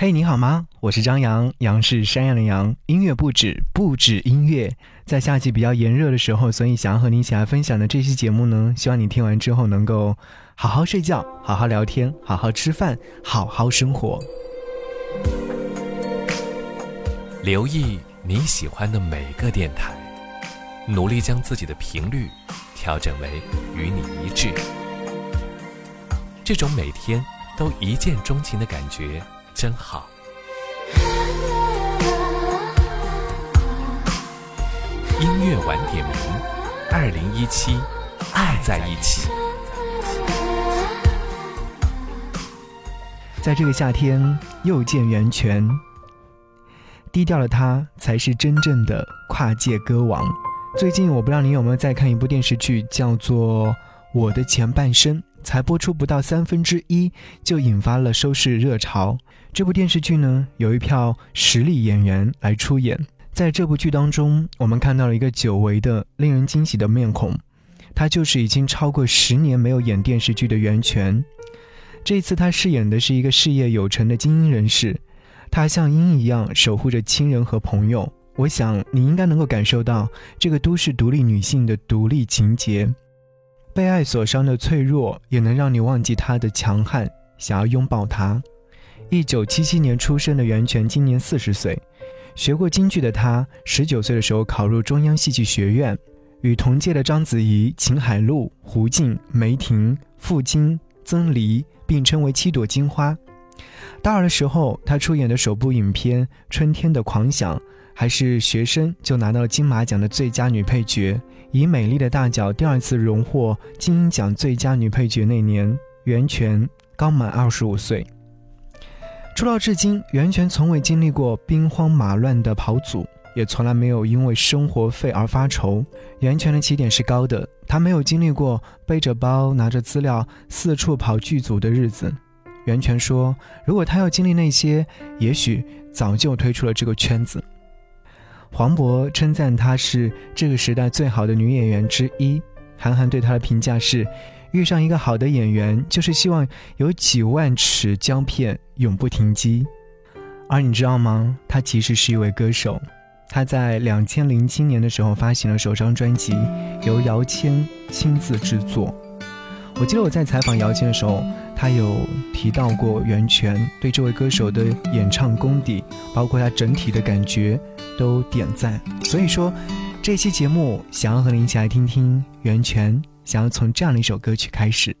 嘿，你好吗？我是张扬，杨是山羊的羊。音乐不止，不止音乐。在夏季比较炎热的时候，所以想要和你一起来分享的这期节目呢，希望你听完之后能够好好睡觉，好好聊天，好好吃饭，好好生活。留意你喜欢的每个电台，努力将自己的频率调整为与你一致。这种每天都一见钟情的感觉。真好。音乐晚点名，二零一七，爱在一起。在这个夏天，又见源泉。低调的他，才是真正的跨界歌王。最近，我不知道你有没有在看一部电视剧，叫做《我的前半生》。才播出不到三分之一，就引发了收视热潮。这部电视剧呢，有一票实力演员来出演。在这部剧当中，我们看到了一个久违的、令人惊喜的面孔，他就是已经超过十年没有演电视剧的袁泉。这一次，他饰演的是一个事业有成的精英人士，他像鹰一样守护着亲人和朋友。我想，你应该能够感受到这个都市独立女性的独立情节。被爱所伤的脆弱，也能让你忘记他的强悍，想要拥抱他。一九七七年出生的袁泉，今年四十岁。学过京剧的他，十九岁的时候考入中央戏剧学院，与同届的章子怡、秦海璐、胡静、梅婷、傅菁、曾黎并称为七朵金花。大二的时候，他出演的首部影片《春天的狂想》，还是学生就拿到了金马奖的最佳女配角。以美丽的大脚第二次荣获金鹰奖最佳女配角那年，袁泉刚满二十五岁。出道至今，袁泉从未经历过兵荒马乱的跑组，也从来没有因为生活费而发愁。袁泉的起点是高的，她没有经历过背着包拿着资料四处跑剧组的日子。袁泉说：“如果她要经历那些，也许早就退出了这个圈子。”黄渤称赞她是这个时代最好的女演员之一，韩寒对她的评价是：遇上一个好的演员，就是希望有几万尺胶片永不停机。而你知道吗？他其实是一位歌手，他在两千零七年的时候发行了首张专辑，由姚谦亲自制作。我记得我在采访姚谦的时候，他有提到过袁泉对这位歌手的演唱功底，包括他整体的感觉。都点赞，所以说，这期节目想要和你一起来听听袁泉，想要从这样的一首歌曲开始。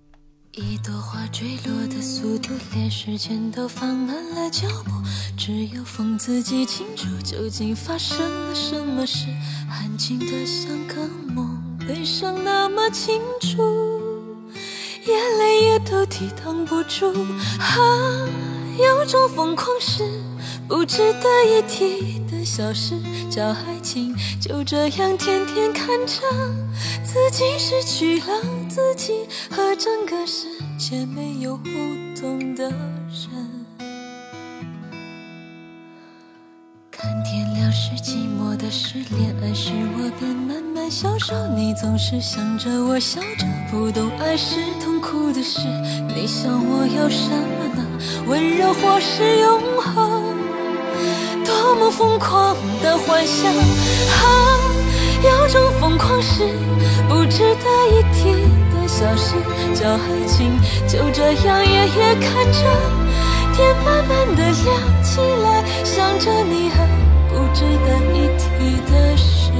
一朵花坠落的速度，连时间都放慢了脚步，只有风自己清楚，究竟发生了什么事？安静的像个梦，悲伤那么清楚，眼泪也都抵挡不住。啊，有种疯狂是不值得一提的。小事叫爱情，就这样天天看着自己失去了自己，和整个世界没有互动的人。看天亮是寂寞的事，恋爱时我便慢慢消瘦。你总是想着我笑着，不懂爱是痛苦的事。你想我要什么呢？温柔或是永恒？多么疯狂的幻想啊！是不值得一提的小事，叫爱情。就这样夜夜看着天慢慢的亮起来，想着你和不值得一提的事。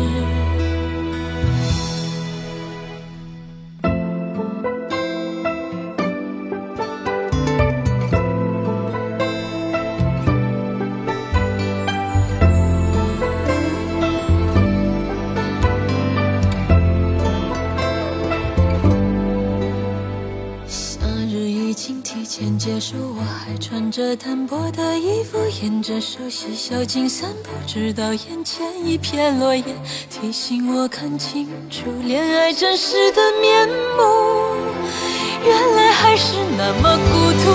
穿着单薄的衣服，沿着熟悉小径散步，直到眼前一片落叶，提醒我看清楚恋爱真实的面目。原来还是那么孤独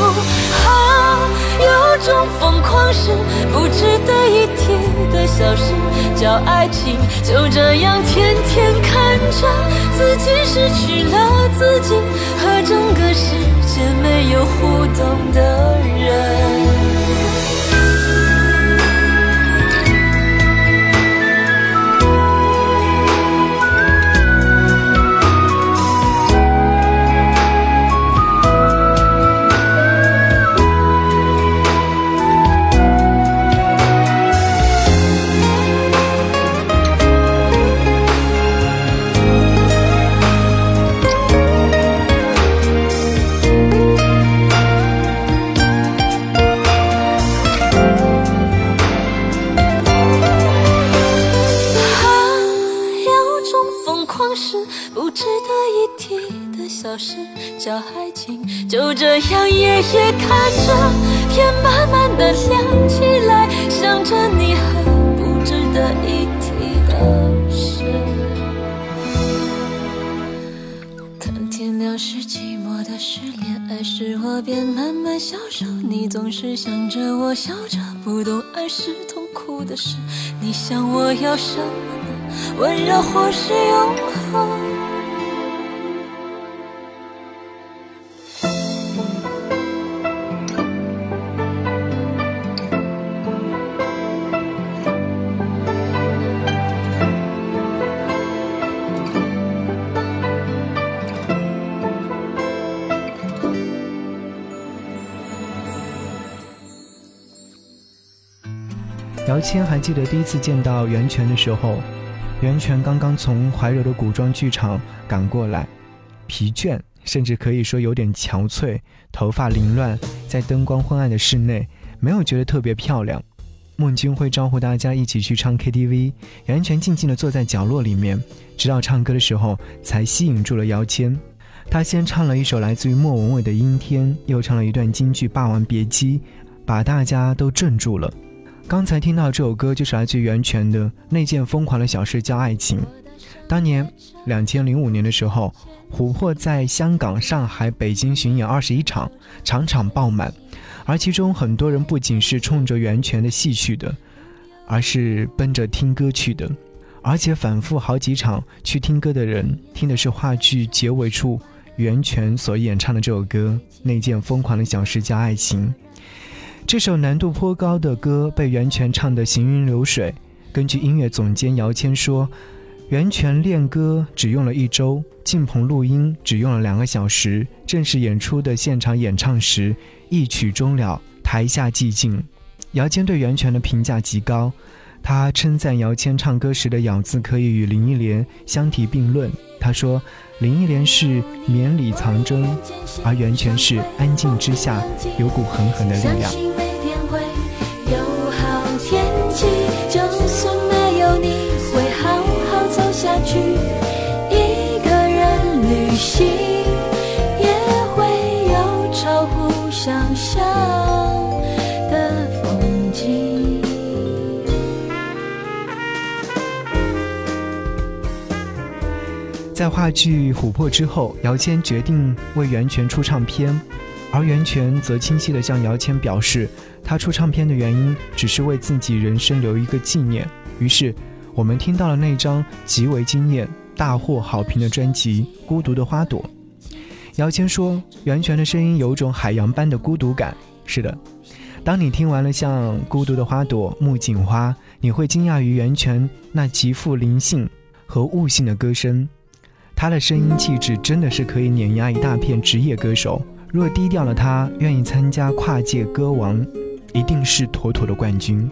啊！有种疯狂是不值得一提的小事，叫爱情。就这样天天看着自己失去了自己，和整个世界没有互动的人。着你很不值得一提的事。看天亮是寂寞的事，恋爱时我便慢慢消瘦。你总是想着我笑着，不懂爱是痛苦的事。你想我要什么呢？温柔或是永恒？姚谦还记得第一次见到袁泉的时候，袁泉刚刚从怀柔的古装剧场赶过来，疲倦，甚至可以说有点憔悴，头发凌乱，在灯光昏暗的室内，没有觉得特别漂亮。孟君会招呼大家一起去唱 KTV，袁泉静静地坐在角落里面，直到唱歌的时候才吸引住了姚谦。他先唱了一首来自于莫文蔚的《阴天》，又唱了一段京剧《霸王别姬》，把大家都镇住了。刚才听到这首歌就是来自袁泉的那件疯狂的小事叫爱情。当年两千零五年的时候，琥珀在香港、上海、北京巡演二十一场，场场爆满，而其中很多人不仅是冲着袁泉的戏去的，而是奔着听歌去的，而且反复好几场去听歌的人听的是话剧结尾处袁泉所演唱的这首歌《那件疯狂的小事叫爱情》。这首难度颇高的歌被袁泉唱得行云流水。根据音乐总监姚谦说，袁泉练歌只用了一周，进棚录音只用了两个小时，正式演出的现场演唱时，一曲终了，台下寂静。姚谦对袁泉的评价极高，他称赞姚谦唱歌时的咬字可以与林忆莲相提并论。他说。林忆莲是绵里藏针，而袁泉是安静之下有股狠狠的力量。就算没有你，会好好走下去。在话剧《琥珀》之后，姚谦决定为袁泉出唱片，而袁泉则清晰地向姚谦表示，他出唱片的原因只是为自己人生留一个纪念。于是，我们听到了那张极为惊艳、大获好评的专辑《孤独的花朵》。姚谦说，袁泉的声音有种海洋般的孤独感。是的，当你听完了像《孤独的花朵》《木槿花》，你会惊讶于袁泉那极富灵性和悟性的歌声。他的声音气质真的是可以碾压一大片职业歌手。若低调的他愿意参加跨界歌王，一定是妥妥的冠军。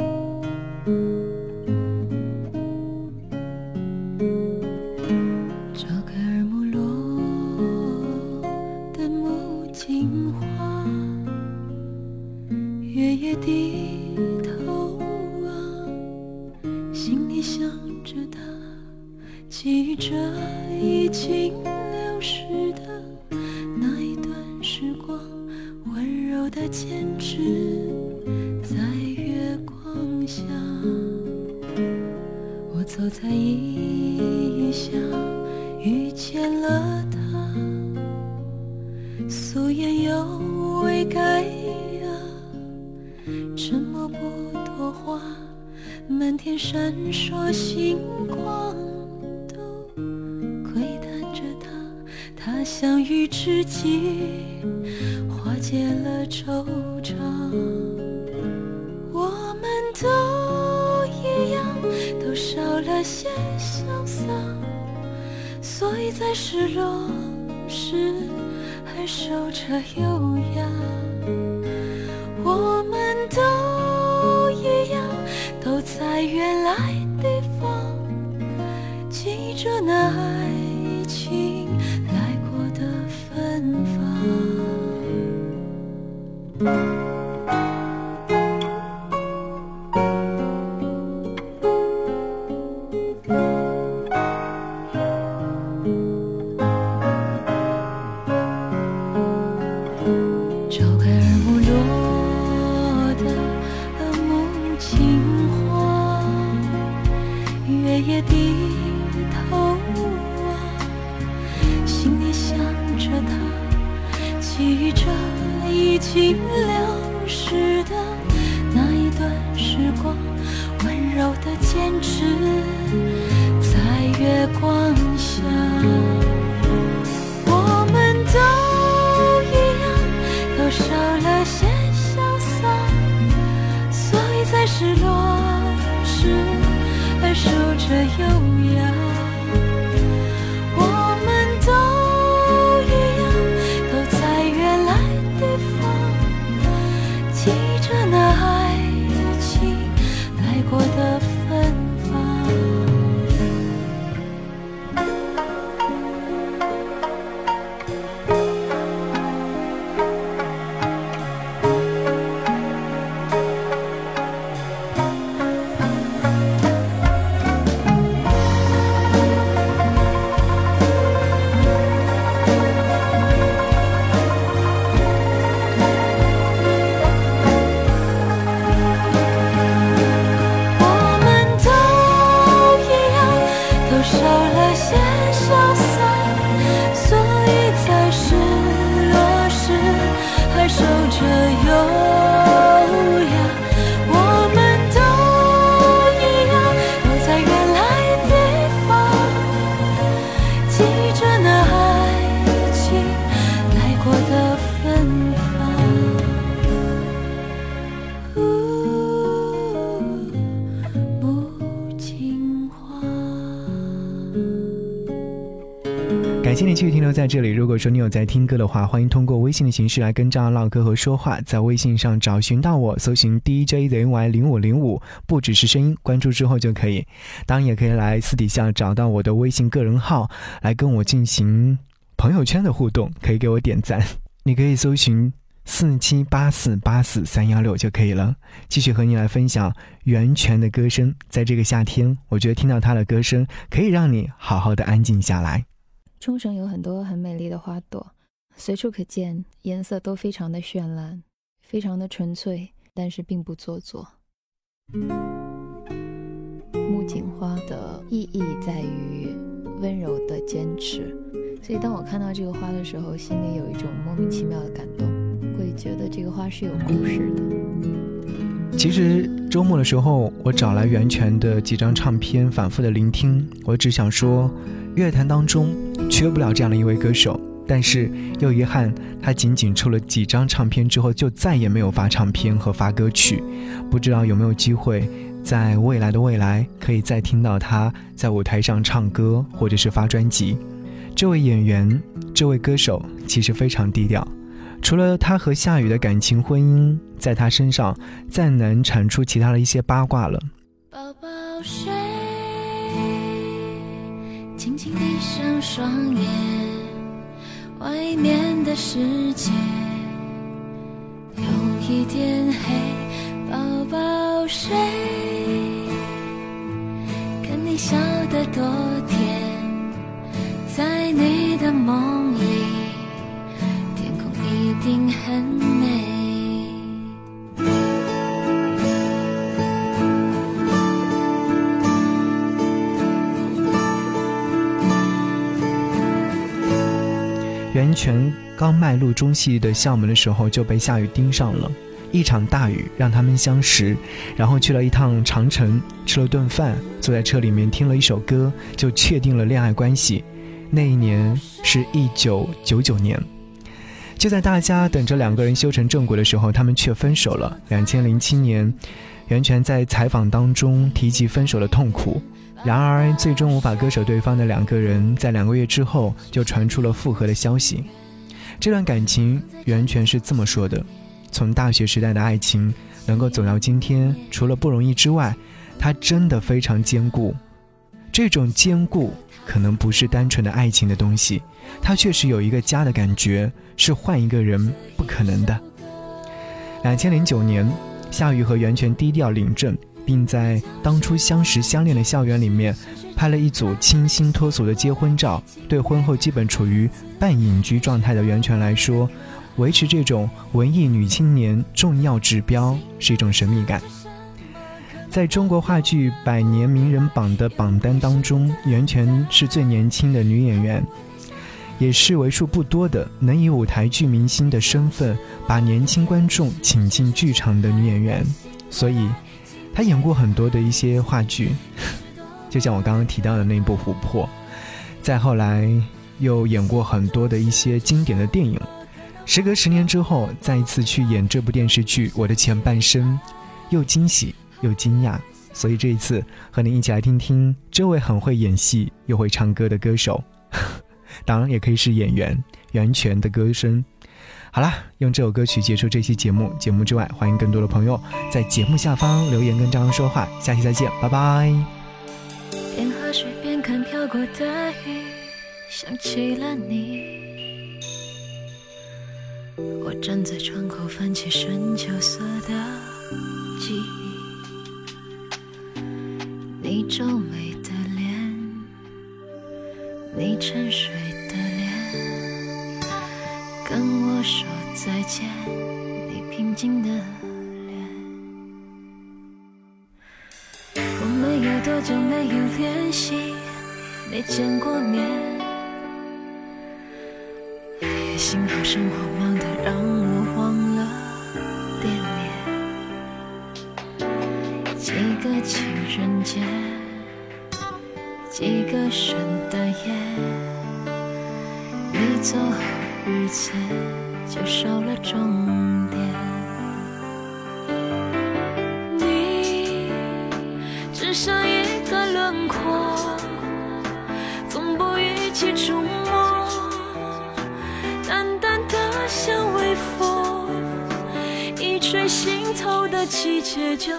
走在异乡，遇见了他，素颜又未改呀，沉默不多话，满天闪烁星光都窥探着他，他相遇知己，化解了惆怅。都少了些潇洒，所以在失落时还守着优雅。我们都了他，记忆着已经流逝的那一段时光，温柔的坚持在月光下，我们都一样，都少了些潇洒，所以在失落时，还守着优雅。过的这里。如果说你有在听歌的话，欢迎通过微信的形式来跟张扬唠嗑和说话。在微信上找寻到我，搜寻 DJZY 零五零五，不只是声音，关注之后就可以。当然也可以来私底下找到我的微信个人号，来跟我进行朋友圈的互动，可以给我点赞。你可以搜寻四七八四八四三幺六就可以了。继续和你来分享袁泉的歌声。在这个夏天，我觉得听到他的歌声，可以让你好好的安静下来。冲绳有很多很美丽的花朵，随处可见，颜色都非常的绚烂，非常的纯粹，但是并不做作。木槿花的意义在于温柔的坚持，所以当我看到这个花的时候，心里有一种莫名其妙的感动，会觉得这个花是有故事的。其实周末的时候，我找来袁泉的几张唱片，反复的聆听。我只想说，乐坛当中缺不了这样的一位歌手，但是又遗憾，他仅仅出了几张唱片之后，就再也没有发唱片和发歌曲。不知道有没有机会，在未来的未来，可以再听到他在舞台上唱歌，或者是发专辑。这位演员，这位歌手，其实非常低调。除了他和夏雨的感情婚姻，在他身上再难产出其他的一些八卦了。轻轻闭上双眼，外面的世界有一点黑。宝宝睡，看你笑得多甜，在你的梦里，天空一定很美全。刚迈入中戏的校门的时候，就被夏雨盯上了。一场大雨让他们相识，然后去了一趟长城，吃了顿饭，坐在车里面听了一首歌，就确定了恋爱关系。那一年是一九九九年，就在大家等着两个人修成正果的时候，他们却分手了。两千零七年，袁泉在采访当中提及分手的痛苦。然而，最终无法割舍对方的两个人，在两个月之后就传出了复合的消息。这段感情，袁泉是这么说的：从大学时代的爱情能够走到今天，除了不容易之外，它真的非常坚固。这种坚固可能不是单纯的爱情的东西，它确实有一个家的感觉，是换一个人不可能的。两千零九年，夏雨和袁泉低调领证。并在当初相识相恋的校园里面拍了一组清新脱俗的结婚照。对婚后基本处于半隐居状态的袁泉来说，维持这种文艺女青年重要指标是一种神秘感。在中国话剧百年名人榜的榜单当中，袁泉是最年轻的女演员，也是为数不多的能以舞台剧明星的身份把年轻观众请进剧场的女演员。所以。他演过很多的一些话剧，就像我刚刚提到的那部《琥珀》，再后来又演过很多的一些经典的电影。时隔十年之后，再一次去演这部电视剧《我的前半生》，又惊喜又惊讶，所以这一次和您一起来听听这位很会演戏又会唱歌的歌手，当然也可以是演员袁泉的歌声。好啦，用这首歌曲结束这期节目。节目之外，欢迎更多的朋友在节目下方留言跟张扬说话。下期再见，拜拜。边喝水边看飘过的雨，想起了你。我站在窗口翻起深秋色的记忆，你皱眉的脸，你沉睡的见，你平静的脸。我们有多久没有联系，没见过面？也幸好生活忙得让我忘了惦念。几个情人节，几个圣诞夜，你走后日子就少了终点。你只剩一个轮廓，从不一起触摸，淡淡的像微风，一吹心头的季节就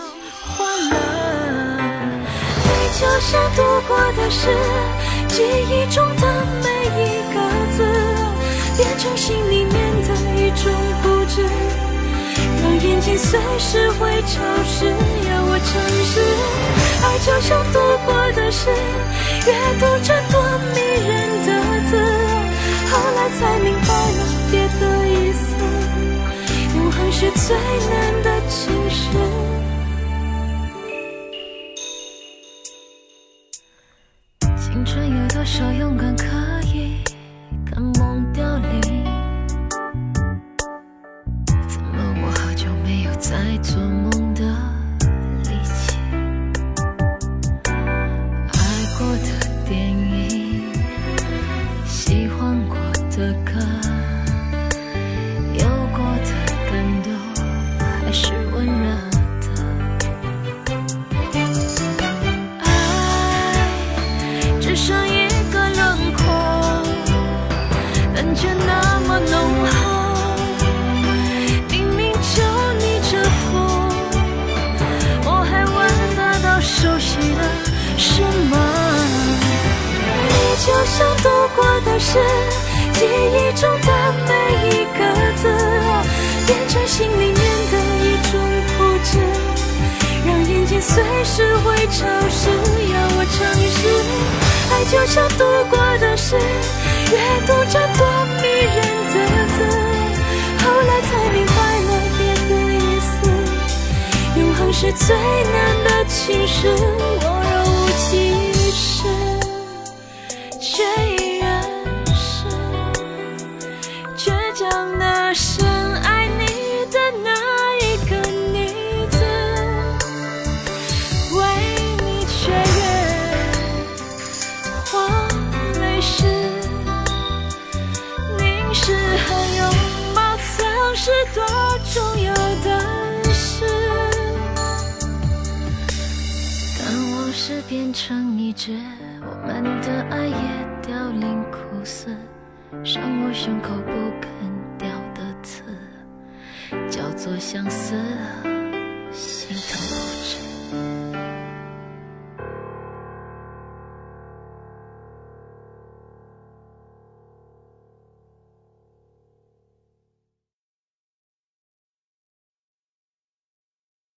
换了。你就像度过的是记忆中的每一个字，变成心里面种固执。让眼睛随时会潮湿，要我诚实。爱就像读过的诗，阅读着多迷人的字，后来才明白了别的意思。永恒是最难的情诗。电影，喜欢过的歌，是会潮湿。要我诚实，爱就像读过的诗，阅读着多迷人的字。后来才明白了别的意思，永恒是最难的情诗。我是多重要的事，当往事变成一只我们的爱也凋零枯死，伤我胸口不肯掉的刺，叫做相思。